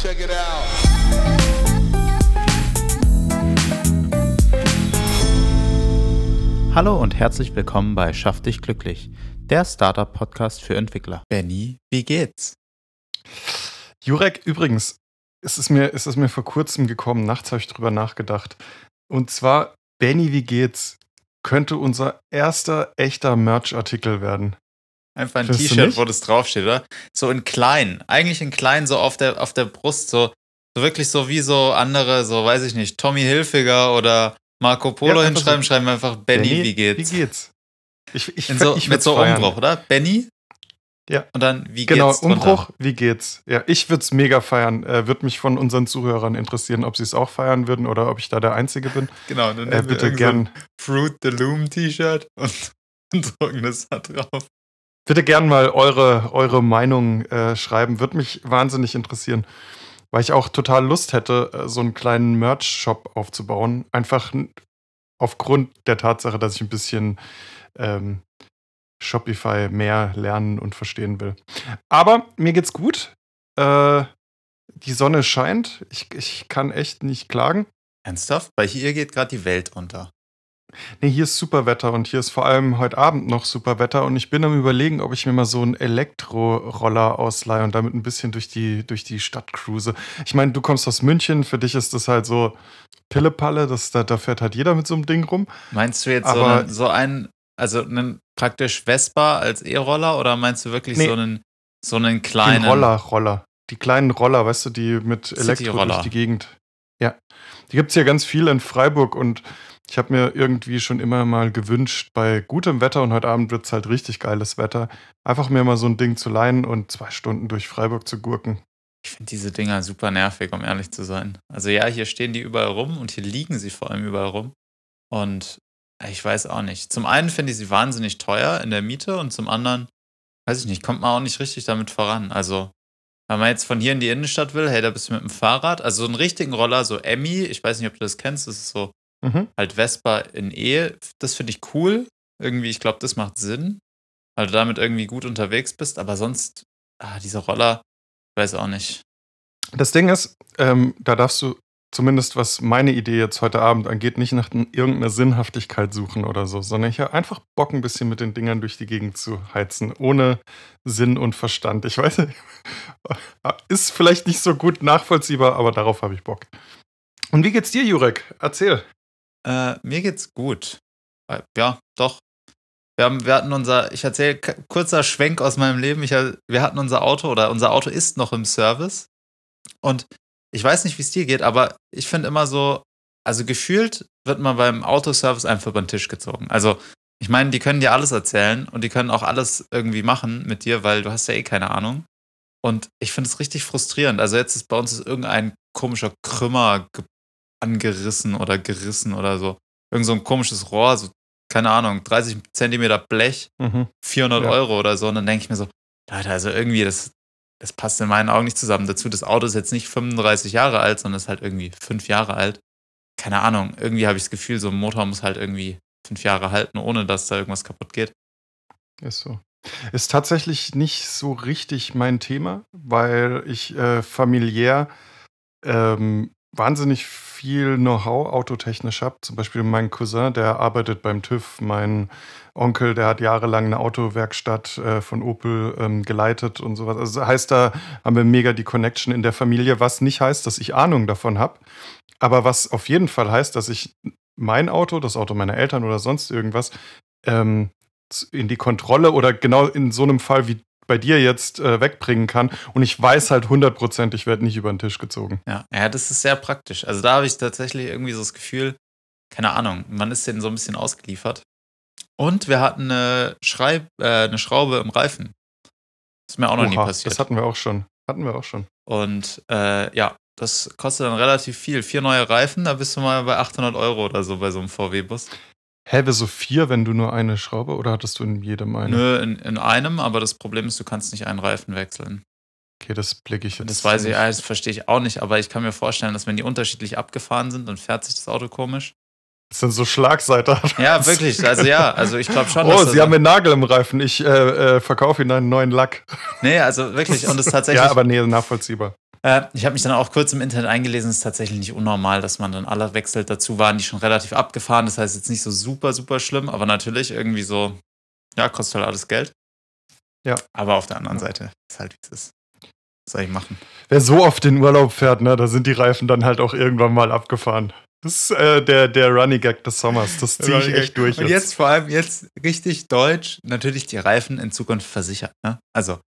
Check it out. Hallo und herzlich willkommen bei Schaff dich glücklich, der Startup-Podcast für Entwickler. Benny, wie geht's? Jurek, übrigens, ist es mir, ist es mir vor kurzem gekommen, nachts habe ich drüber nachgedacht. Und zwar, Benny, wie geht's? Könnte unser erster echter Merch-Artikel werden. Einfach ein T-Shirt, wo das draufsteht, oder? So in klein. Eigentlich in klein, so auf der, auf der Brust, so, so wirklich so wie so andere, so weiß ich nicht, Tommy Hilfiger oder Marco Polo Ja, hinschreiben, so, schreiben wir einfach Benny, wie geht's? Wie geht's? Ich, ich, In so, ich mit so feiern. Umbruch, oder? Benny? Ja. Und dann, wie Genau, geht's? drunter? Umbruch, wie geht's? Ja, ich würde es mega feiern. Äh, würde mich von unseren Zuhörern interessieren, ob sie es auch feiern würden oder ob ich da der Einzige bin. Genau, dann Äh, bitte so gern, Fruit the Loom T-Shirt und, und drucken das da drauf. Bitte gern mal eure, eure Meinung äh, schreiben. Würde mich wahnsinnig interessieren. Weil ich auch total Lust hätte, äh, so einen kleinen Merch-Shop aufzubauen. Einfach aufgrund der Tatsache, dass ich ein bisschen ähm, Shopify mehr lernen und verstehen will. Aber mir geht's gut. Äh, die Sonne scheint. Ich, ich kann echt nicht klagen. Ernsthaft? Bei hier geht gerade die Welt unter. Nee, hier ist super Wetter und hier ist vor allem heute Abend noch super Wetter und ich bin am überlegen, ob ich mir mal so einen Elektroroller ausleihe und damit ein bisschen durch die, durch die Stadt cruise. Ich meine, du kommst aus München, für dich ist das halt so Pillepalle, das, da, da fährt halt jeder mit so einem Ding rum. Meinst du jetzt so Aber- einen, so einen, also einen praktisch Vespa als E-Roller oder meinst du wirklich Nee. so einen, so einen Den kleinen Roller, Roller. Die kleinen Roller, weißt du, die mit Elektro durch die Gegend. Ja. Die gibt es hier ganz viel in Freiburg und ich habe mir irgendwie schon immer mal gewünscht, bei gutem Wetter und heute Abend wird es halt richtig geiles Wetter, einfach mir mal so ein Ding zu leihen und zwei Stunden durch Freiburg zu gurken. Ich finde diese Dinger super nervig, um ehrlich zu sein. Also ja, hier stehen die überall rum und hier liegen sie vor allem überall rum. Und ich weiß auch nicht. Zum einen finde ich sie wahnsinnig teuer in der Miete und zum anderen, weiß ich nicht, kommt man auch nicht richtig damit voran. Also, wenn man jetzt von hier in die Innenstadt will, hey, da bist du mit dem Fahrrad. Also so einen richtigen Roller, so Emmy, ich weiß nicht, ob du das kennst, das ist so Mhm. halt Vespa in Ehe. Das finde ich cool. Irgendwie, ich glaube, das macht Sinn, weil du damit irgendwie gut unterwegs bist. Aber sonst, ah, diese Roller, ich weiß auch nicht. Das Ding ist, ähm, da darfst du zumindest, was meine Idee jetzt heute Abend angeht, nicht nach irgendeiner Sinnhaftigkeit suchen oder so, sondern ich habe einfach Bock, ein bisschen mit den Dingern durch die Gegend zu heizen, ohne Sinn und Verstand. Ich weiß nicht, ist vielleicht nicht so gut nachvollziehbar, aber darauf habe ich Bock. Und wie geht's dir, Jurek? Erzähl. Äh, mir geht's gut. Äh, Ja, doch. Wir, haben, wir hatten unser, ich erzähle kurzer Schwenk aus meinem Leben. Ich, wir hatten unser Auto oder unser Auto ist noch im Service. Und ich weiß nicht, wie es dir geht, aber ich finde immer so, also gefühlt wird man beim Autoservice einfach über den Tisch gezogen. Also, ich meine, die können dir alles erzählen und die können auch alles irgendwie machen mit dir, weil du hast ja eh keine Ahnung. Und ich finde es richtig frustrierend. Also jetzt ist bei uns ist irgendein komischer Krümmer angerissen oder gerissen oder so. Irgend so ein komisches Rohr, so, keine Ahnung, 30 Zentimeter Blech, Mhm. 400 Ja. Euro oder so. Und dann denke ich mir so, Leute, also irgendwie, das, das passt in meinen Augen nicht zusammen. Dazu, das Auto ist jetzt nicht 35 Jahre alt, sondern ist halt irgendwie fünf Jahre alt. Keine Ahnung, irgendwie habe ich das Gefühl, so ein Motor muss halt irgendwie fünf Jahre halten, ohne dass da irgendwas kaputt geht. Ist so. Ist tatsächlich nicht so richtig mein Thema, weil ich äh, familiär ähm, wahnsinnig viel Know-how autotechnisch habe. Zum Beispiel mein Cousin, der arbeitet beim TÜV. Mein Onkel, der hat jahrelang eine Autowerkstatt äh, von Opel ähm, geleitet und sowas. Also heißt, da haben wir mega die Connection in der Familie, was nicht heißt, dass ich Ahnung davon habe. Aber was auf jeden Fall heißt, dass ich mein Auto, das Auto meiner Eltern oder sonst irgendwas, ähm, in die Kontrolle oder genau in so einem Fall wie bei dir jetzt äh, wegbringen kann. Und ich weiß halt 100%, ich werde nicht über den Tisch gezogen. Ja, ja, das ist sehr praktisch. Also da habe ich tatsächlich irgendwie so das Gefühl, keine Ahnung, man ist denen so ein bisschen ausgeliefert. Und wir hatten eine, Schreib äh, eine Schraube im Reifen. Das ist mir auch noch nie Oha, passiert. Das hatten wir auch schon. Hatten wir auch schon. Und äh, ja, das kostet dann relativ viel. Vier neue Reifen, da bist du mal bei 800 Euro oder so bei so einem VW-Bus. Hä, wieso vier, wenn du nur eine Schraube oder hattest du in jedem eine? Nö, in, in einem, aber das Problem ist, du kannst nicht einen Reifen wechseln. Okay, das blicke ich jetzt. Das weiß ich, das verstehe ich auch nicht, aber ich kann mir vorstellen, dass wenn die unterschiedlich abgefahren sind, dann fährt sich das Auto komisch. Das sind so Schlagseiter. Ja, wirklich. Also ja, also ich glaube schon. Oh, Sie haben einen Nagel im Reifen. Ich äh, äh, verkaufe Ihnen einen neuen Lack. Nee, also wirklich. Und es tatsächlich. ja, aber nee, nachvollziehbar. Äh, ich habe mich dann auch kurz im Internet eingelesen, es ist tatsächlich nicht unnormal, dass man dann alle wechselt. Dazu waren die schon relativ abgefahren, das heißt jetzt nicht so super, super schlimm, aber natürlich irgendwie so, ja, kostet halt alles Geld. Ja. Aber auf der anderen Seite ist halt, wie es ist. Was soll ich machen? Wer so oft in Urlaub fährt, ne, da sind die Reifen dann halt auch irgendwann mal abgefahren. Das ist äh, der, der Running Gag des Sommers. Das ziehe ich echt durch. Und jetzt vor allem jetzt richtig deutsch, natürlich die Reifen in Zukunft versichert. Ne? Also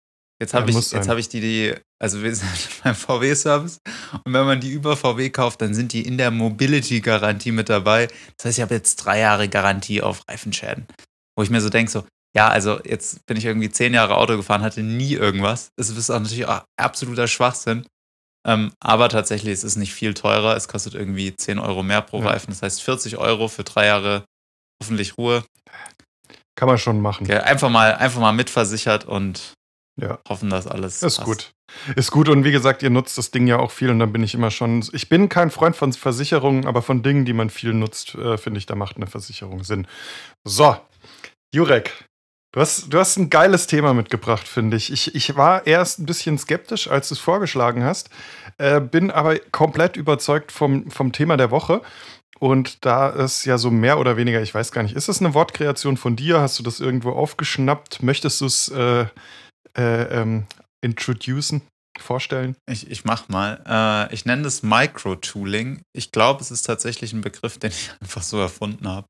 jetzt habe Ja, ich, jetzt habe ich die, die, also wir sind beim VW-Service und wenn man die über VW kauft, dann sind die in der Mobility-Garantie mit dabei. Das heißt, ich habe jetzt drei Jahre Garantie auf Reifenschäden. Wo ich mir so denke, so, ja, also jetzt bin ich irgendwie zehn Jahre Auto gefahren, hatte nie irgendwas. Es ist auch natürlich auch absoluter Schwachsinn. Ähm, aber tatsächlich es ist es nicht viel teurer. Es kostet irgendwie 10 Euro mehr pro Ja. Reifen. Das heißt 40 Euro für drei Jahre hoffentlich Ruhe. Kann man schon machen. Okay, einfach, mal, einfach mal mitversichert und Ja. hoffen, dass alles Ist passt. gut. Ist gut und wie gesagt, ihr nutzt das Ding ja auch viel und dann bin ich immer schon. Ich bin kein Freund von Versicherungen, aber von Dingen, die man viel nutzt, äh, finde ich, da macht eine Versicherung Sinn. So, Jurek, du hast, du hast ein geiles Thema mitgebracht, finde ich. ich. Ich war erst ein bisschen skeptisch, als du es vorgeschlagen hast, äh, bin aber komplett überzeugt vom, vom Thema der Woche. Und da es ja so mehr oder weniger, ich weiß gar nicht, ist es eine Wortkreation von dir? Hast du das irgendwo aufgeschnappt? Möchtest du es äh, äh, ähm, introducen, vorstellen? Ich, ich mach mal. Äh, ich nenne das Micro-Tooling. Ich glaube, es ist tatsächlich ein Begriff, den ich einfach so erfunden habe.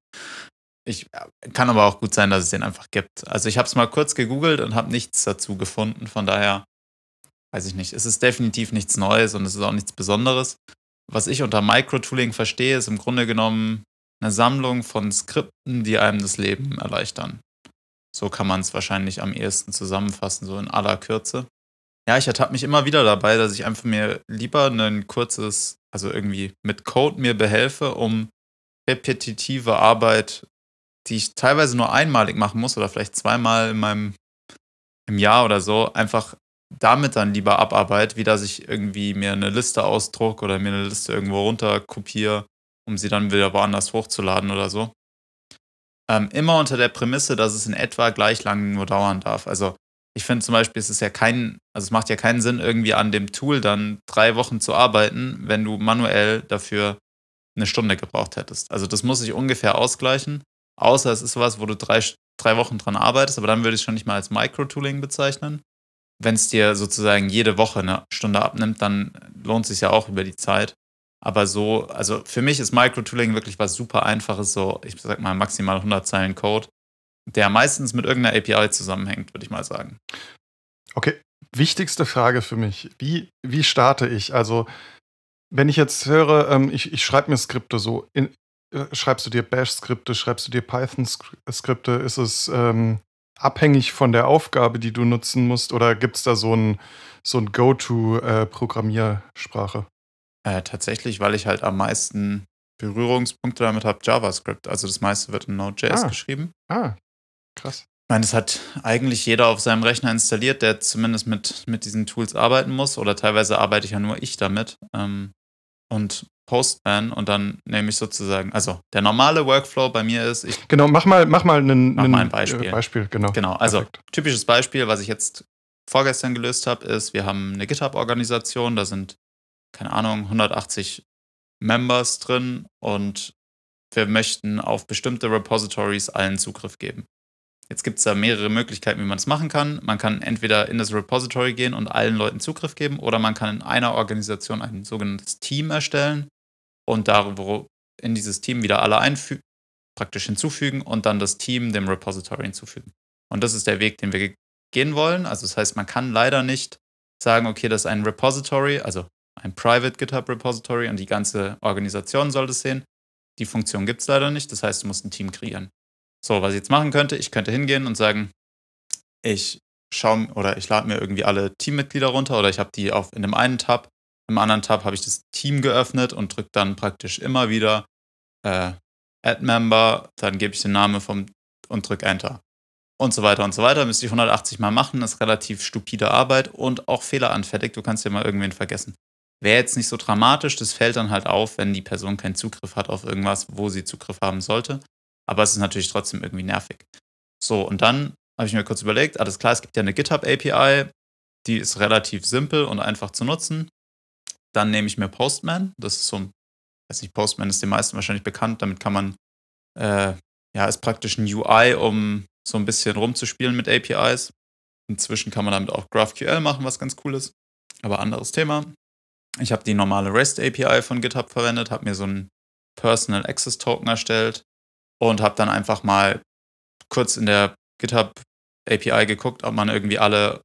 Ich äh, kann aber auch gut sein, dass es den einfach gibt. Also ich habe es mal kurz gegoogelt und habe nichts dazu gefunden. Von daher weiß ich nicht. Es ist definitiv nichts Neues und es ist auch nichts Besonderes. Was ich unter Micro-Tooling verstehe, ist im Grunde genommen eine Sammlung von Skripten, die einem das Leben erleichtern. So kann man es wahrscheinlich am ehesten zusammenfassen, so in aller Kürze. Ja, ich ertappe mich immer wieder dabei, dass ich einfach mir lieber ein kurzes, also irgendwie mit Code mir behelfe, um repetitive Arbeit, die ich teilweise nur einmalig machen muss oder vielleicht zweimal in meinem im Jahr oder so, einfach damit dann lieber abarbeite, wie dass ich irgendwie mir eine Liste ausdruck oder mir eine Liste irgendwo runterkopiere, um sie dann wieder woanders hochzuladen oder so. Ähm, immer unter der Prämisse, dass es in etwa gleich lang nur dauern darf. Also ich finde zum Beispiel, es ist ja kein, also es macht ja keinen Sinn, irgendwie an dem Tool dann drei Wochen zu arbeiten, wenn du manuell dafür eine Stunde gebraucht hättest. Also das muss sich ungefähr ausgleichen, außer es ist was, wo du drei, drei Wochen dran arbeitest, aber dann würde ich es schon nicht mal als Micro-Tooling bezeichnen. Wenn es dir sozusagen jede Woche eine Stunde abnimmt, dann lohnt es sich ja auch über die Zeit. Aber so, also für mich ist Micro-Tooling wirklich was super einfaches, so, ich sag mal, maximal 100 Zeilen Code, der meistens mit irgendeiner API zusammenhängt, würde ich mal sagen. Okay, wichtigste Frage für mich. Wie, wie starte ich? Also, wenn ich jetzt höre, ähm, ich, ich schreibe mir Skripte so, in, äh, schreibst du dir Bash-Skripte, schreibst du dir Python-Skripte, ist es ähm, abhängig von der Aufgabe, die du nutzen musst, oder gibt es da so ein, so ein Go-To-Programmiersprache? Äh, tatsächlich, weil ich halt am meisten Berührungspunkte damit habe, JavaScript. Also das meiste wird in Node.js Ah. geschrieben. ah, krass. Ich meine, das hat eigentlich jeder auf seinem Rechner installiert, der zumindest mit, mit diesen Tools arbeiten muss. Oder teilweise arbeite ich ja nur ich damit. Ähm, und Postman und dann nehme ich sozusagen, also der normale Workflow bei mir ist, ich Genau, mach mal, mach mal einen, Mach einen, mal ein Beispiel. Äh, Beispiel genau. Genau, also Perfekt. typisches Beispiel, was ich jetzt vorgestern gelöst habe, ist, wir haben eine GitHub-Organisation, da sind, keine Ahnung, 180 Members drin und wir möchten auf bestimmte Repositories allen Zugriff geben. Jetzt gibt es da mehrere Möglichkeiten, wie man es machen kann. Man kann entweder in das Repository gehen und allen Leuten Zugriff geben oder man kann in einer Organisation ein sogenanntes Team erstellen und da wo in dieses Team wieder alle einfü praktisch hinzufügen und dann das Team dem Repository hinzufügen. Und das ist der Weg, den wir ge- gehen wollen. Also das heißt, man kann leider nicht sagen, okay, das ist ein Repository, also ein Private GitHub Repository und die ganze Organisation soll das sehen. Die Funktion gibt es leider nicht. Das heißt, du musst ein Team kreieren. So, was ich jetzt machen könnte, ich könnte hingehen und sagen, ich schaue oder ich lade mir irgendwie alle Teammitglieder runter oder ich habe die auf in dem einen Tab, im anderen Tab habe ich das Team geöffnet und drücke dann praktisch immer wieder äh, Add Member, dann gebe ich den Namen vom und drücke Enter. Und so weiter und so weiter. Müsste ich 180 Mal machen, ist relativ stupide Arbeit und auch fehleranfällig. Du kannst ja mal irgendwen vergessen. Wäre jetzt nicht so dramatisch, das fällt dann halt auf, wenn die Person keinen Zugriff hat auf irgendwas, wo sie Zugriff haben sollte. Aber es ist natürlich trotzdem irgendwie nervig. So, und dann habe ich mir kurz überlegt, alles klar, es gibt ja eine GitHub API, die ist relativ simpel und einfach zu nutzen. Dann nehme ich mir Postman. Das ist so ein, weiß nicht, Postman ist den meisten wahrscheinlich bekannt. Damit kann man, äh, ja, ist praktisch ein UI, um so ein bisschen rumzuspielen mit APIs. Inzwischen kann man damit auch GraphQL machen, was ganz cool ist. Aber anderes Thema. Ich habe die normale REST API von GitHub verwendet, habe mir so einen Personal Access Token erstellt und habe dann einfach mal kurz in der GitHub API geguckt, ob man irgendwie alle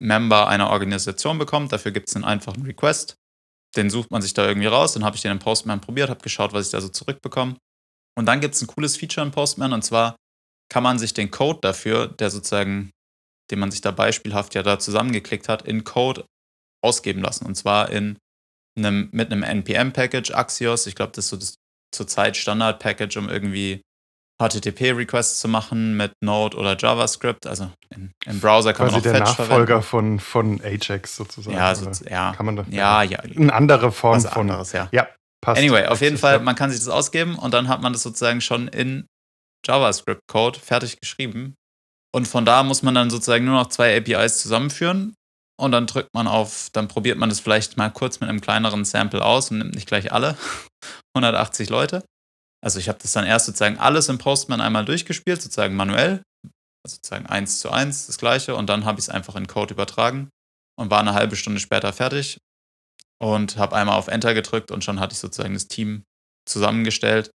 Member einer Organisation bekommt. Dafür gibt es einen einfachen Request. Den sucht man sich da irgendwie raus. Dann habe ich den in Postman probiert, habe geschaut, was ich da so zurückbekomme. Und dann gibt es ein cooles Feature in Postman und zwar kann man sich den Code dafür, der sozusagen, den man sich da beispielhaft ja da zusammengeklickt hat, in Code ausgeben lassen. Und zwar in einem, mit einem NPM-Package, Axios. Ich glaube, das ist so das zurzeit Standard-Package, um irgendwie HTTP-Requests zu machen mit Node oder JavaScript. Also in, im Browser kann Quasi man auch der Fetch Nachfolger verwenden. von, von Ajax sozusagen. Ja, so, ja. Kann man da, ja, ja. Eine andere Form Was von. anderes, ja. Ja, passt. Anyway, auf jeden Fall, man kann sich das ausgeben und dann hat man das sozusagen schon in JavaScript-Code fertig geschrieben. Und von da muss man dann sozusagen nur noch zwei APIs zusammenführen und dann drückt man auf, dann probiert man das vielleicht mal kurz mit einem kleineren Sample aus und nimmt nicht gleich alle 180 Leute. Also ich habe das dann erst sozusagen alles im Postman einmal durchgespielt, sozusagen manuell, also sozusagen eins zu eins das gleiche und dann habe ich es einfach in Code übertragen und war eine halbe Stunde später fertig und habe einmal auf Enter gedrückt und schon hatte ich sozusagen das Team zusammengestellt.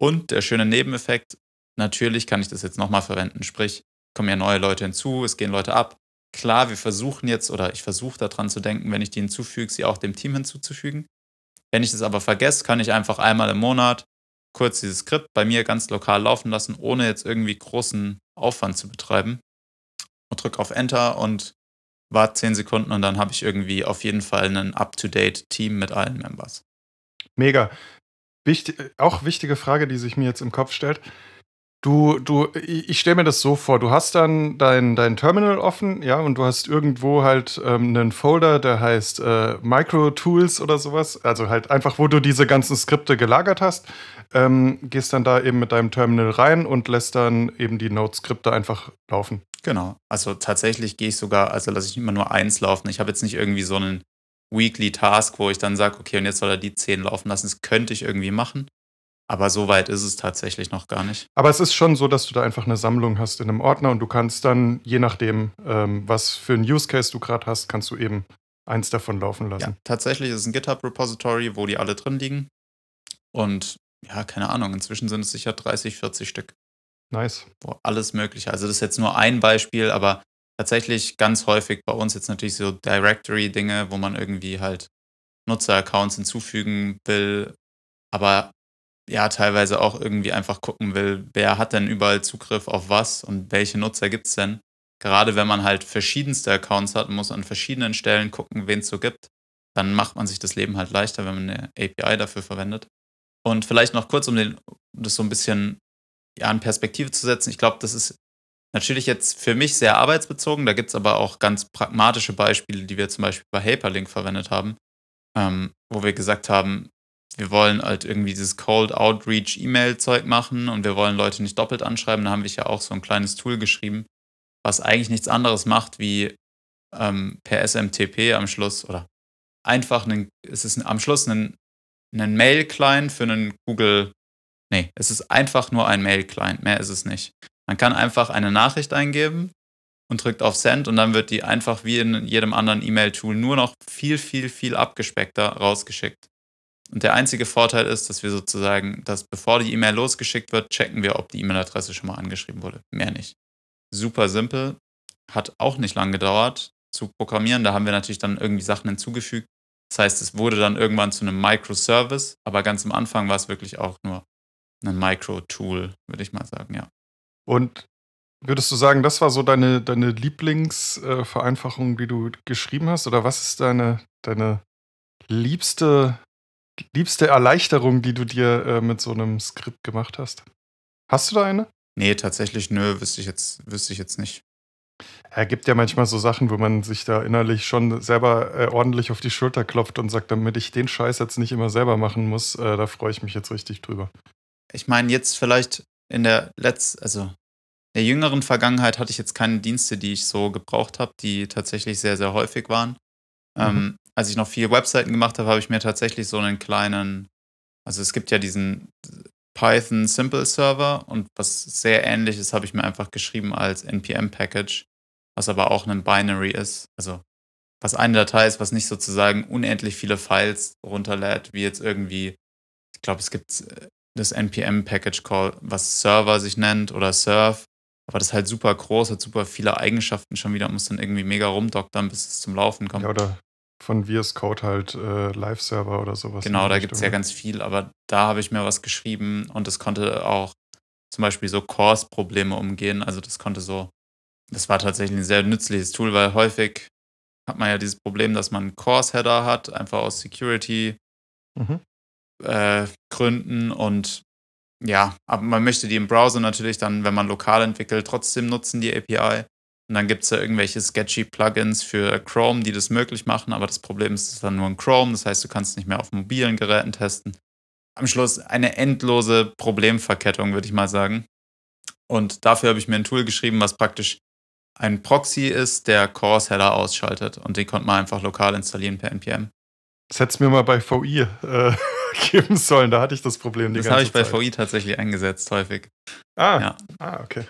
Und der schöne Nebeneffekt, natürlich kann ich das jetzt nochmal verwenden, sprich, kommen ja neue Leute hinzu, es gehen Leute ab. Klar, wir versuchen jetzt, oder ich versuche daran zu denken, wenn ich die hinzufüge, sie auch dem Team hinzuzufügen. Wenn ich das aber vergesse, kann ich einfach einmal im Monat kurz dieses Skript bei mir ganz lokal laufen lassen, ohne jetzt irgendwie großen Aufwand zu betreiben. Und drücke auf Enter und warte 10 Sekunden und dann habe ich irgendwie auf jeden Fall ein up-to-date Team mit allen Members. Mega. Wichtig, auch wichtige Frage, die sich mir jetzt im Kopf stellt. Du, du, ich stelle mir das so vor, du hast dann dein, dein Terminal offen, ja, und du hast irgendwo halt ähm, einen Folder, der heißt äh, Micro Tools oder sowas. Also halt einfach, wo du diese ganzen Skripte gelagert hast, ähm, gehst dann da eben mit deinem Terminal rein und lässt dann eben die Node-Skripte einfach laufen. Genau. Also tatsächlich gehe ich sogar, also lasse ich immer nur eins laufen. Ich habe jetzt nicht irgendwie so einen Weekly Task, wo ich dann sage, okay, und jetzt soll er die 10 laufen lassen. Das könnte ich irgendwie machen. Aber so weit ist es tatsächlich noch gar nicht. Aber es ist schon so, dass du da einfach eine Sammlung hast in einem Ordner und du kannst dann, je nachdem, ähm, was für ein Use Case du gerade hast, kannst du eben eins davon laufen Ja, lassen. tatsächlich ist es ein GitHub-Repository, wo die alle drin liegen. Und ja, keine Ahnung, inzwischen sind es sicher 30, 40 Stück, Nice. wo alles Mögliche. Also das ist jetzt nur ein Beispiel, aber tatsächlich ganz häufig bei uns jetzt natürlich so Directory-Dinge, wo man irgendwie halt Nutzer-Accounts hinzufügen will, aber ja, teilweise auch irgendwie einfach gucken will, wer hat denn überall Zugriff auf was und welche Nutzer gibt es denn. Gerade wenn man halt verschiedenste Accounts hat, muss an verschiedenen Stellen gucken, wen es so gibt. Dann macht man sich das Leben halt leichter, wenn man eine API dafür verwendet. Und vielleicht noch kurz, um den, das so ein bisschen ja, in Perspektive zu setzen. Ich glaube, das ist natürlich jetzt für mich sehr arbeitsbezogen. Da gibt es aber auch ganz pragmatische Beispiele, die wir zum Beispiel bei Hyperlink verwendet haben, ähm, wo wir gesagt haben, wir wollen halt irgendwie dieses Cold Outreach E-Mail-Zeug machen und wir wollen Leute nicht doppelt anschreiben. Da haben wir ja auch so ein kleines Tool geschrieben, was eigentlich nichts anderes macht, wie ähm, per SMTP am Schluss oder einfach einen, es ist am Schluss ein, ein Mail-Client für einen Google. Nee, es ist einfach nur ein Mail-Client, mehr ist es nicht. Man kann einfach eine Nachricht eingeben und drückt auf Send und dann wird die einfach wie in jedem anderen E-Mail-Tool nur noch viel, viel, viel abgespeckter rausgeschickt. Und der einzige Vorteil ist, dass wir sozusagen, dass bevor die E-Mail losgeschickt wird, checken wir, ob die E-Mail-Adresse schon mal angeschrieben wurde. Mehr nicht. Super simpel. Hat auch nicht lang gedauert zu programmieren. Da haben wir natürlich dann irgendwie Sachen hinzugefügt. Das heißt, es wurde dann irgendwann zu einem Microservice, aber ganz am Anfang war es wirklich auch nur ein Micro-Tool, würde ich mal sagen, ja. Und würdest du sagen, das war so deine, deine Lieblingsvereinfachung, die du geschrieben hast? Oder was ist deine, deine liebste, liebste Erleichterung, die du dir äh, mit so einem Skript gemacht hast? Hast du da eine? Nee, tatsächlich, nö, wüsste ich jetzt, wüsste ich jetzt nicht. Er gibt ja manchmal so Sachen, wo man sich da innerlich schon selber äh, ordentlich auf die Schulter klopft und sagt, damit ich den Scheiß jetzt nicht immer selber machen muss, äh, da freue ich mich jetzt richtig drüber. Ich meine, jetzt vielleicht in der letzten, also in der jüngeren Vergangenheit hatte ich jetzt keine Dienste, die ich so gebraucht habe, die tatsächlich sehr, sehr häufig waren. Mhm. Ähm, als ich noch viel Webseiten gemacht habe, habe ich mir tatsächlich so einen kleinen, also es gibt ja diesen Python Simple Server und was sehr ähnlich ist, habe ich mir einfach geschrieben als NPM-Package, was aber auch ein Binary ist. Also was eine Datei ist, was nicht sozusagen unendlich viele Files runterlädt, wie jetzt irgendwie, ich glaube, es gibt äh, das NPM-Package Call, was Server sich nennt oder Serve, aber das ist halt super groß, hat super viele Eigenschaften schon wieder, muss dann irgendwie mega rumdoktern, bis es zum Laufen kommt. Ja, oder von VS Code halt äh, Live-Server oder sowas. Genau, da gibt es ja ganz viel, aber da habe ich mir was geschrieben und es konnte auch zum Beispiel so Course-Probleme umgehen. Also das konnte so, das war tatsächlich ein sehr nützliches Tool, weil häufig hat man ja dieses Problem, dass man Course-Header hat, einfach aus Security mhm. äh, Gründen und ja, aber man möchte die im Browser natürlich dann, wenn man lokal entwickelt, trotzdem nutzen, die API. Und dann gibt es ja irgendwelche sketchy Plugins für Chrome, die das möglich machen, aber das Problem ist, es ist dann nur ein Chrome, das heißt, du kannst nicht mehr auf mobilen Geräten testen. Am Schluss eine endlose Problemverkettung, würde ich mal sagen. Und dafür habe ich mir ein Tool geschrieben, was praktisch ein Proxy ist, der Course-Header ausschaltet. Und den konnte man einfach lokal installieren per NPM. Das hättest du mir mal bei VI äh, geben sollen, da hatte ich das Problem Das habe ich bei VI tatsächlich eingesetzt, häufig. Ah, ja. ah okay.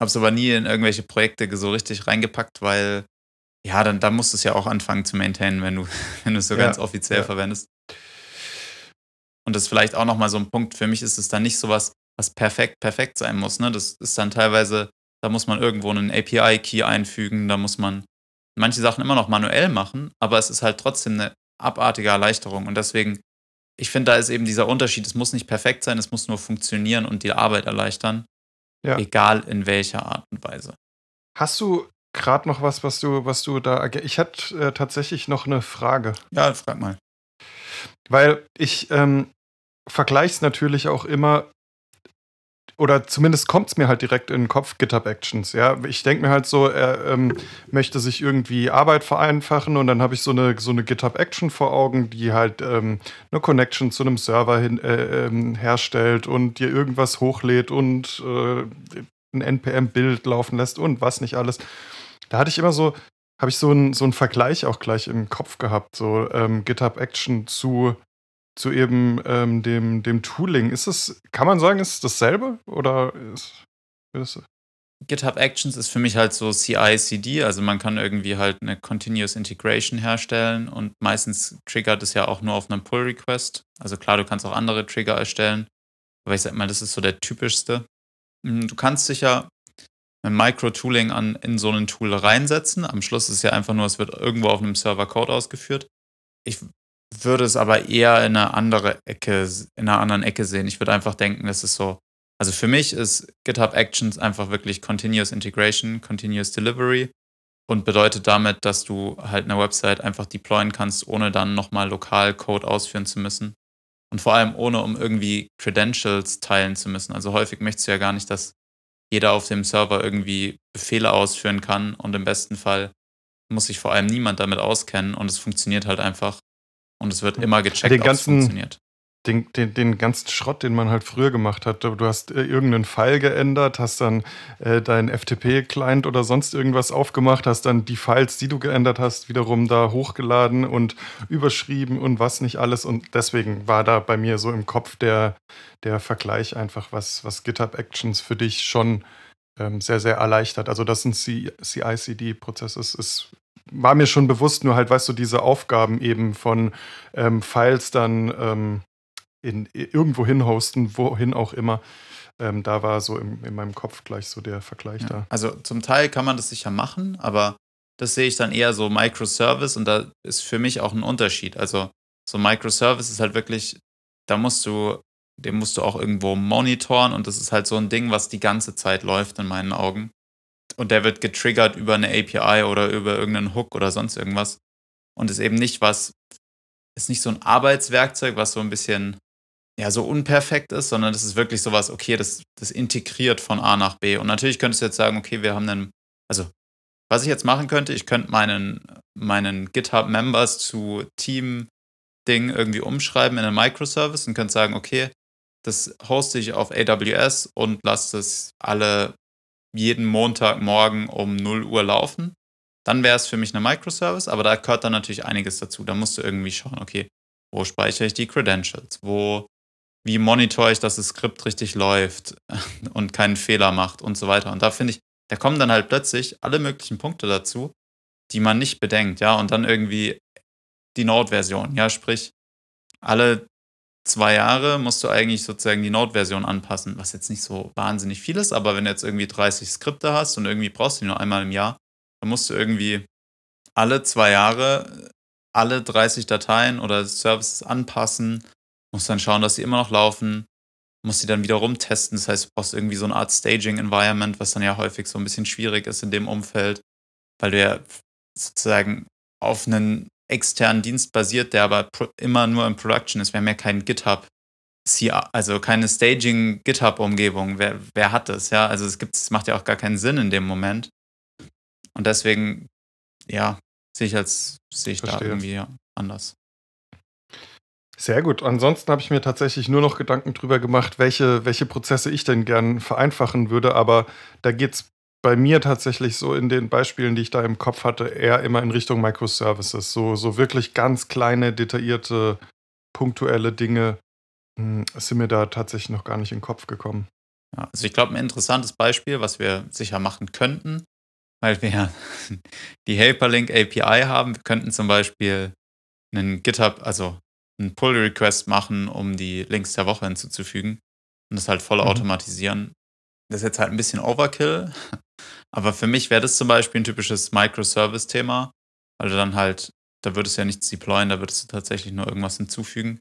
Habe es aber nie in irgendwelche Projekte so richtig reingepackt, weil ja, dann, dann musst du es ja auch anfangen zu maintainen, wenn du, wenn du es so ja, ganz offiziell ja. verwendest. Und das ist vielleicht auch nochmal so ein Punkt. Für mich ist es dann nicht so was, was perfekt, perfekt sein muss. Ne? Das ist dann teilweise, da muss man irgendwo einen API-Key einfügen, da muss man manche Sachen immer noch manuell machen, aber es ist halt trotzdem eine abartige Erleichterung. Und deswegen, ich finde, da ist eben dieser Unterschied, es muss nicht perfekt sein, es muss nur funktionieren und die Arbeit erleichtern. Ja. Egal in welcher Art und Weise. Hast du gerade noch was, was du, was du da. Ich hatte äh, tatsächlich noch eine Frage. Ja, frag mal. Weil ich ähm, vergleiche es natürlich auch immer oder zumindest kommt es mir halt direkt in den Kopf, GitHub Actions. Ja, ich denke mir halt so, er ähm, möchte sich irgendwie Arbeit vereinfachen und dann habe ich so eine, so eine GitHub Action vor Augen, die halt ähm, eine Connection zu einem Server hin, äh, ähm, herstellt und dir irgendwas hochlädt und äh, ein NPM-Bild laufen lässt und was nicht alles. Da hatte ich immer so, habe ich so einen so Vergleich auch gleich im Kopf gehabt, so ähm, GitHub Action zu zu eben ähm, dem, dem Tooling. Ist es, kann man sagen, ist es dasselbe? Oder ist, ist GitHub Actions ist für mich halt so CI-CD, also man kann irgendwie halt eine Continuous Integration herstellen und meistens triggert es ja auch nur auf einem Pull-Request. Also klar, du kannst auch andere Trigger erstellen, aber ich sag mal, das ist so der typischste. Hm, du kannst sicher ein Micro-Tooling in so ein Tool reinsetzen. Am Schluss ist es ja einfach nur, es wird irgendwo auf einem Server Code ausgeführt. Ich würde es aber eher in eine andere Ecke, in einer anderen Ecke sehen. Ich würde einfach denken, das ist so. Also für mich ist GitHub Actions einfach wirklich Continuous Integration, Continuous Delivery und bedeutet damit, dass du halt eine Website einfach deployen kannst, ohne dann nochmal lokal Code ausführen zu müssen. Und vor allem ohne, um irgendwie Credentials teilen zu müssen. Also häufig möchtest du ja gar nicht, dass jeder auf dem Server irgendwie Befehle ausführen kann und im besten Fall muss sich vor allem niemand damit auskennen und es funktioniert halt einfach und es wird immer gecheckt, den ganzen, ob es funktioniert. Den, den, den ganzen Schrott, den man halt früher gemacht hat. Du hast äh, irgendeinen File geändert, hast dann äh, deinen FTP-Client oder sonst irgendwas aufgemacht, hast dann die Files, die du geändert hast, wiederum da hochgeladen und überschrieben und was nicht alles. Und deswegen war da bei mir so im Kopf der, der Vergleich einfach, was, was GitHub Actions für dich schon ähm, sehr, sehr erleichtert. Also, dass ein CI-CD-Prozess ist, ist war mir schon bewusst, nur halt, weißt du, diese Aufgaben eben von ähm, Files dann ähm, in, irgendwo hin hosten, wohin auch immer. Ähm, da war so im, in meinem Kopf gleich so der Vergleich ja. da. Also zum Teil kann man das sicher machen, aber das sehe ich dann eher so Microservice und da ist für mich auch ein Unterschied. Also so Microservice ist halt wirklich, da musst du, den musst du auch irgendwo monitoren und das ist halt so ein Ding, was die ganze Zeit läuft in meinen Augen und der wird getriggert über eine API oder über irgendeinen Hook oder sonst irgendwas. Und ist eben nicht was, ist nicht so ein Arbeitswerkzeug, was so ein bisschen, ja, so unperfekt ist, sondern das ist wirklich sowas, okay, das, das integriert von A nach B. Und natürlich könntest du jetzt sagen, okay, wir haben einen, also, was ich jetzt machen könnte, ich könnte meinen, meinen GitHub-Members zu Team-Ding irgendwie umschreiben in einen Microservice und könnte sagen, okay, das hoste ich auf AWS und lasse das alle jeden Montagmorgen um 0 Uhr laufen. dann wäre es für mich eine Microservice, aber da gehört dann natürlich einiges dazu. Da musst du irgendwie schauen, okay, wo speichere ich die Credentials? Wo, wie monitore ich, dass das Skript richtig läuft und keinen Fehler macht und so weiter. Und da finde ich, da kommen dann halt plötzlich alle möglichen Punkte dazu, die man nicht bedenkt, ja, und dann irgendwie die Node-Version, ja, sprich, alle zwei Jahre musst du eigentlich sozusagen die Node-Version anpassen, was jetzt nicht so wahnsinnig viel ist, aber wenn du jetzt irgendwie 30 Skripte hast und irgendwie brauchst du die nur einmal im Jahr, dann musst du irgendwie alle zwei Jahre alle 30 Dateien oder Services anpassen, musst dann schauen, dass sie immer noch laufen, musst sie dann wiederum testen. Das heißt, du brauchst irgendwie so eine Art Staging-Environment, was dann ja häufig so ein bisschen schwierig ist in dem Umfeld, weil du ja sozusagen auf einen externen Dienst basiert, der aber immer nur im Production ist. Wir haben ja kein GitHub, also keine Staging-GitHub-Umgebung. Wer, wer hat das? Ja, also es gibt, es macht ja auch gar keinen Sinn in dem Moment. Und deswegen, ja, sehe ich als, sehe ich Verstehe. da irgendwie anders. Sehr gut. Ansonsten habe ich mir tatsächlich nur noch Gedanken darüber gemacht, welche, welche Prozesse ich denn gern vereinfachen würde. Aber da geht es bei mir tatsächlich so in den Beispielen, die ich da im Kopf hatte, eher immer in Richtung Microservices. So, so wirklich ganz kleine, detaillierte, punktuelle Dinge hm, sind mir da tatsächlich noch gar nicht in den Kopf gekommen. Ja, also ich glaube, ein interessantes Beispiel, was wir sicher machen könnten, weil wir ja die Hyperlink API haben. Wir könnten zum Beispiel einen GitHub, also einen Pull-Request machen, um die Links der Woche hinzuzufügen und das halt voll mhm. automatisieren. Das ist jetzt halt ein bisschen Overkill, aber für mich wäre das zum Beispiel ein typisches Microservice-Thema, weil du dann halt, da würdest du ja nichts deployen, da würdest du tatsächlich nur irgendwas hinzufügen.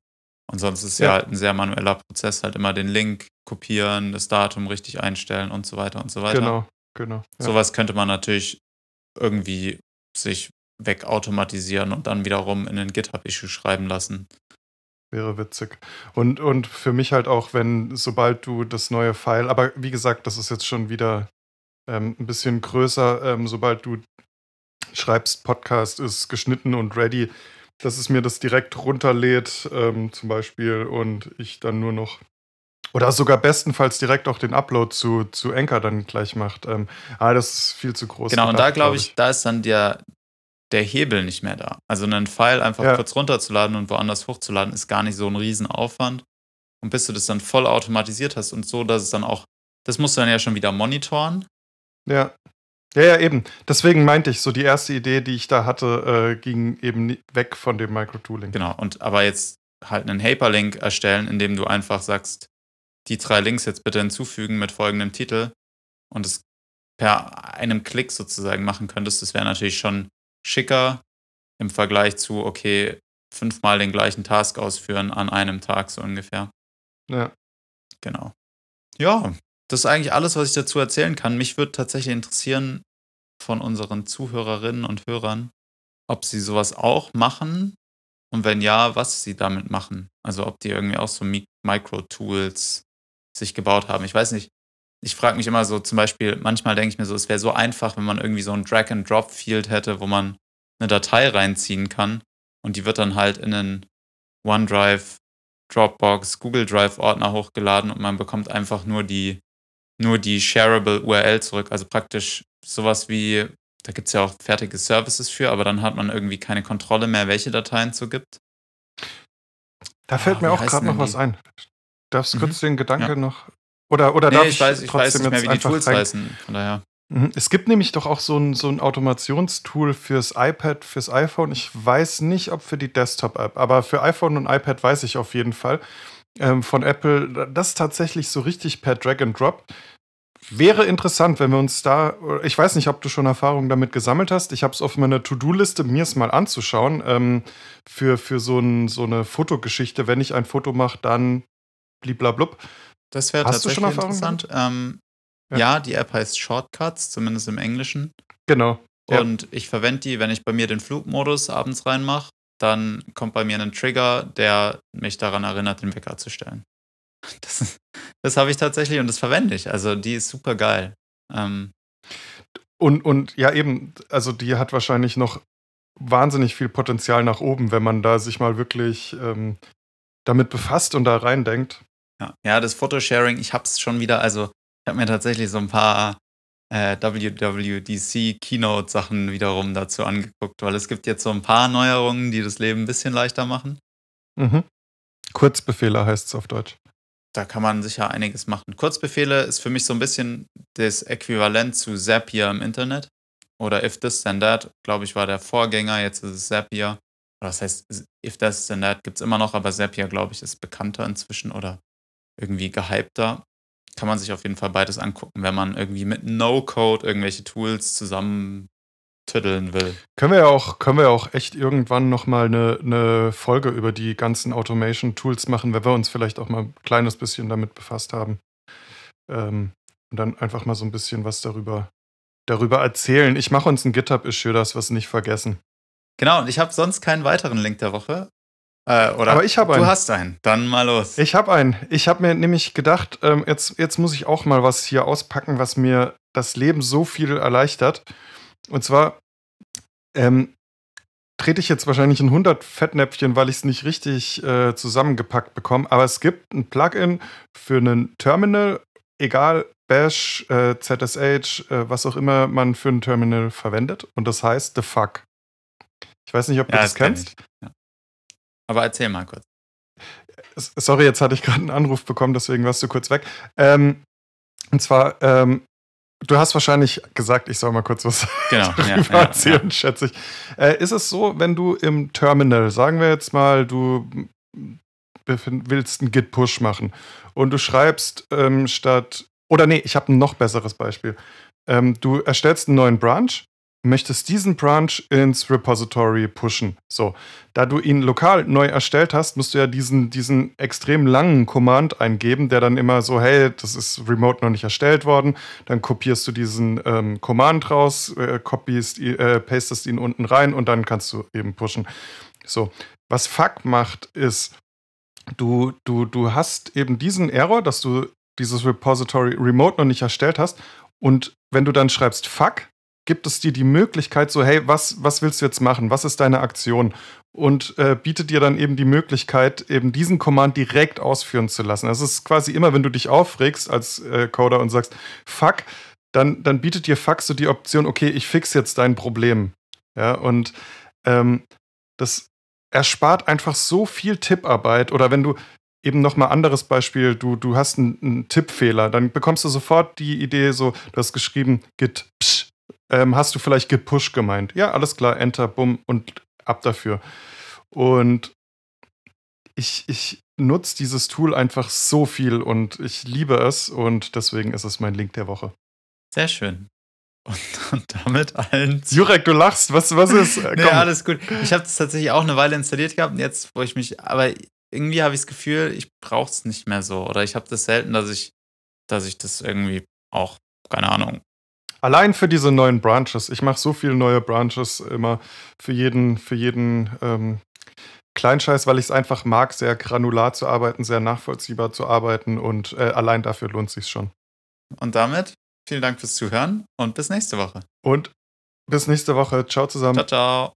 Und sonst ist es ja. ja halt ein sehr manueller Prozess, halt immer den Link kopieren, das Datum richtig einstellen und so weiter und so weiter. Genau, genau. Ja. Sowas könnte man natürlich irgendwie sich wegautomatisieren und dann wiederum in den GitHub-Issue schreiben lassen. Wäre witzig. Und, und für mich halt auch, wenn, sobald du das neue File, aber wie gesagt, das ist jetzt schon wieder ähm, ein bisschen größer, ähm, sobald du schreibst, Podcast ist geschnitten und ready, dass es mir das direkt runterlädt, ähm, zum Beispiel, und ich dann nur noch oder sogar bestenfalls direkt auch den Upload zu, zu Anchor dann gleich macht. Ähm, aber das ist viel zu groß. Genau, gedacht, und da glaube ich, ich, da ist dann der, der Hebel nicht mehr da. Also einen File einfach ja. kurz runterzuladen und woanders hochzuladen, ist gar nicht so ein Riesenaufwand. Und bis du das dann voll automatisiert hast und so, dass es dann auch, das musst du dann ja schon wieder monitoren. Ja. Ja, ja, eben. Deswegen meinte ich, so die erste Idee, die ich da hatte, äh, ging eben weg von dem Microtooling. Genau, und aber jetzt halt einen Hyperlink erstellen, indem du einfach sagst, die drei Links jetzt bitte hinzufügen mit folgendem Titel und es per einem Klick sozusagen machen könntest, das wäre natürlich schon schicker im Vergleich zu, okay, fünfmal den gleichen Task ausführen an einem Tag so ungefähr. Ja. Genau. Ja, das ist eigentlich alles, was ich dazu erzählen kann. Mich würde tatsächlich interessieren von unseren Zuhörerinnen und Hörern, ob sie sowas auch machen und wenn ja, was sie damit machen. Also ob die irgendwie auch so Micro-Tools sich gebaut haben. Ich weiß nicht. Ich frage mich immer so, zum Beispiel, manchmal denke ich mir so, es wäre so einfach, wenn man irgendwie so ein Drag-and-Drop-Field hätte, wo man eine Datei reinziehen kann und die wird dann halt in einen OneDrive, Dropbox, Google Drive Ordner hochgeladen und man bekommt einfach nur die nur die shareable URL zurück. Also praktisch sowas wie, da gibt es ja auch fertige Services für, aber dann hat man irgendwie keine Kontrolle mehr, welche Dateien es so gibt. Da fällt oh, mir auch gerade noch was ein. Darfst du mhm. kurz den Gedanke ja. noch. Oder, oder nee, darf ich, weiß, ich weiß nicht mehr, wie die Tools rein... heißen. Von daher. Mhm. Es gibt nämlich doch auch so ein, so ein Automationstool fürs iPad, fürs iPhone. Ich weiß nicht, ob für die Desktop-App, aber für iPhone und iPad weiß ich auf jeden Fall ähm, von Apple, das tatsächlich so richtig per Drag and Drop. Wäre interessant, wenn wir uns da, ich weiß nicht, ob du schon Erfahrungen damit gesammelt hast. Ich habe es auf meiner To-Do-Liste, mir es mal anzuschauen, ähm, für, für so, ein, so eine Fotogeschichte. Wenn ich ein Foto mache, dann bliblablub. Das wäre tatsächlich interessant. Ähm, ja. ja. die App heißt Shortcuts, zumindest im Englischen. Genau. Und ja. ich verwende die, wenn ich bei mir den Flugmodus abends reinmache dann kommt bei mir ein Trigger, der mich daran erinnert, den Wecker zu stellen. Das, das habe ich tatsächlich und das verwende ich. Also die ist super geil. Ähm, und, und ja, eben, also die hat wahrscheinlich noch wahnsinnig viel Potenzial nach oben, wenn man da sich mal wirklich ähm, damit befasst und da reindenkt. Ja, ja das Photosharing, ich habe es schon wieder, also ich habe mir tatsächlich so ein paar äh, WWDC Keynote Sachen wiederum dazu angeguckt, weil es gibt jetzt so ein paar Neuerungen, die das Leben ein bisschen leichter machen. Mhm. Kurzbefehle heißt es auf Deutsch. Da kann man sicher einiges machen. Kurzbefehle ist für mich so ein bisschen das Äquivalent zu Zapier im Internet. Oder If This Then That, glaube ich, war der Vorgänger. Jetzt ist es Zapier. Das heißt, If This Then That gibt es immer noch, aber Zapier, glaube ich, ist bekannter inzwischen oder irgendwie gehypter kann man sich auf jeden Fall beides angucken, wenn man irgendwie mit No-Code irgendwelche Tools zusammen tüddeln will. Können wir ja auch, können wir auch echt irgendwann nochmal eine, eine Folge über die ganzen Automation-Tools machen, wenn wir uns vielleicht auch mal ein kleines bisschen damit befasst haben. Ähm, und dann einfach mal so ein bisschen was darüber, darüber erzählen. Ich mache uns ein GitHub-Issue, das wir es nicht vergessen. Genau, und ich habe sonst keinen weiteren Link der Woche. Äh, oder Aber ich habe einen. Du hast einen. Dann mal los. Ich habe einen. Ich habe mir nämlich gedacht, ähm, jetzt, jetzt muss ich auch mal was hier auspacken, was mir das Leben so viel erleichtert. Und zwar ähm, trete ich jetzt wahrscheinlich in 100 Fettnäpfchen, weil ich es nicht richtig äh, zusammengepackt bekomme. Aber es gibt ein Plugin für einen Terminal, egal Bash, äh, ZSH, äh, was auch immer man für ein Terminal verwendet. Und das heißt The Fuck. Ich weiß nicht, ob du Ja, das das kenn kennst. ich. Ja. Aber erzähl mal kurz. Sorry, jetzt hatte ich gerade einen Anruf bekommen, deswegen warst du kurz weg. Ähm, und zwar, ähm, du hast wahrscheinlich gesagt, ich soll mal kurz was Genau. ja, darüber ja, erzählen, schätze ich. Äh, ist es so, wenn du im Terminal, sagen wir jetzt mal, du willst einen Git-Push machen und du schreibst ähm, statt, oder nee, ich habe ein noch besseres Beispiel. Ähm, du erstellst einen neuen Branch, möchtest diesen Branch ins Repository pushen. So, da du ihn lokal neu erstellt hast, musst du ja diesen, diesen extrem langen Command eingeben, der dann immer so, hey, das ist remote noch nicht erstellt worden. Dann kopierst du diesen ähm, Command raus, äh, copyst, äh, pastest ihn unten rein und dann kannst du eben pushen. So, was Fuck macht, ist, du, du, du hast eben diesen Error, dass du dieses Repository remote noch nicht erstellt hast. Und wenn du dann schreibst Fuck, gibt es dir die Möglichkeit, so, hey, was, was willst du jetzt machen? Was ist deine Aktion? Und äh, bietet dir dann eben die Möglichkeit, eben diesen Command direkt ausführen zu lassen. Das ist quasi immer, wenn du dich aufregst als äh, Coder und sagst, fuck, dann, dann bietet dir fuck so die Option, okay, ich fix jetzt dein Problem. Ja, und ähm, das erspart einfach so viel Tipparbeit. Oder wenn du eben nochmal anderes Beispiel, du, du hast einen, einen Tippfehler, dann bekommst du sofort die Idee, so, du hast geschrieben, git psch, ähm, hast du vielleicht git push gemeint? Ja, alles klar, enter, bumm und ab dafür. Und ich, ich nutze dieses Tool einfach so viel und ich liebe es und deswegen ist es mein Link der Woche. Sehr schön. Und, und damit allen. Jurek, du lachst, was, was ist? Nee, komm. alles gut. Ich habe das tatsächlich auch eine Weile installiert gehabt und jetzt, wo ich mich, aber irgendwie habe ich das Gefühl, ich brauche es nicht mehr so. Oder ich habe das selten, dass ich, dass ich das irgendwie auch, keine Ahnung. Allein für diese neuen Branches. Ich mache so viele neue Branches immer für jeden, für jeden ähm, Kleinscheiß, weil ich es einfach mag, sehr granular zu arbeiten, sehr nachvollziehbar zu arbeiten und äh, allein dafür lohnt sich schon. Und damit vielen Dank fürs Zuhören und bis nächste Woche. Und bis nächste Woche. Ciao zusammen. Ciao, ciao.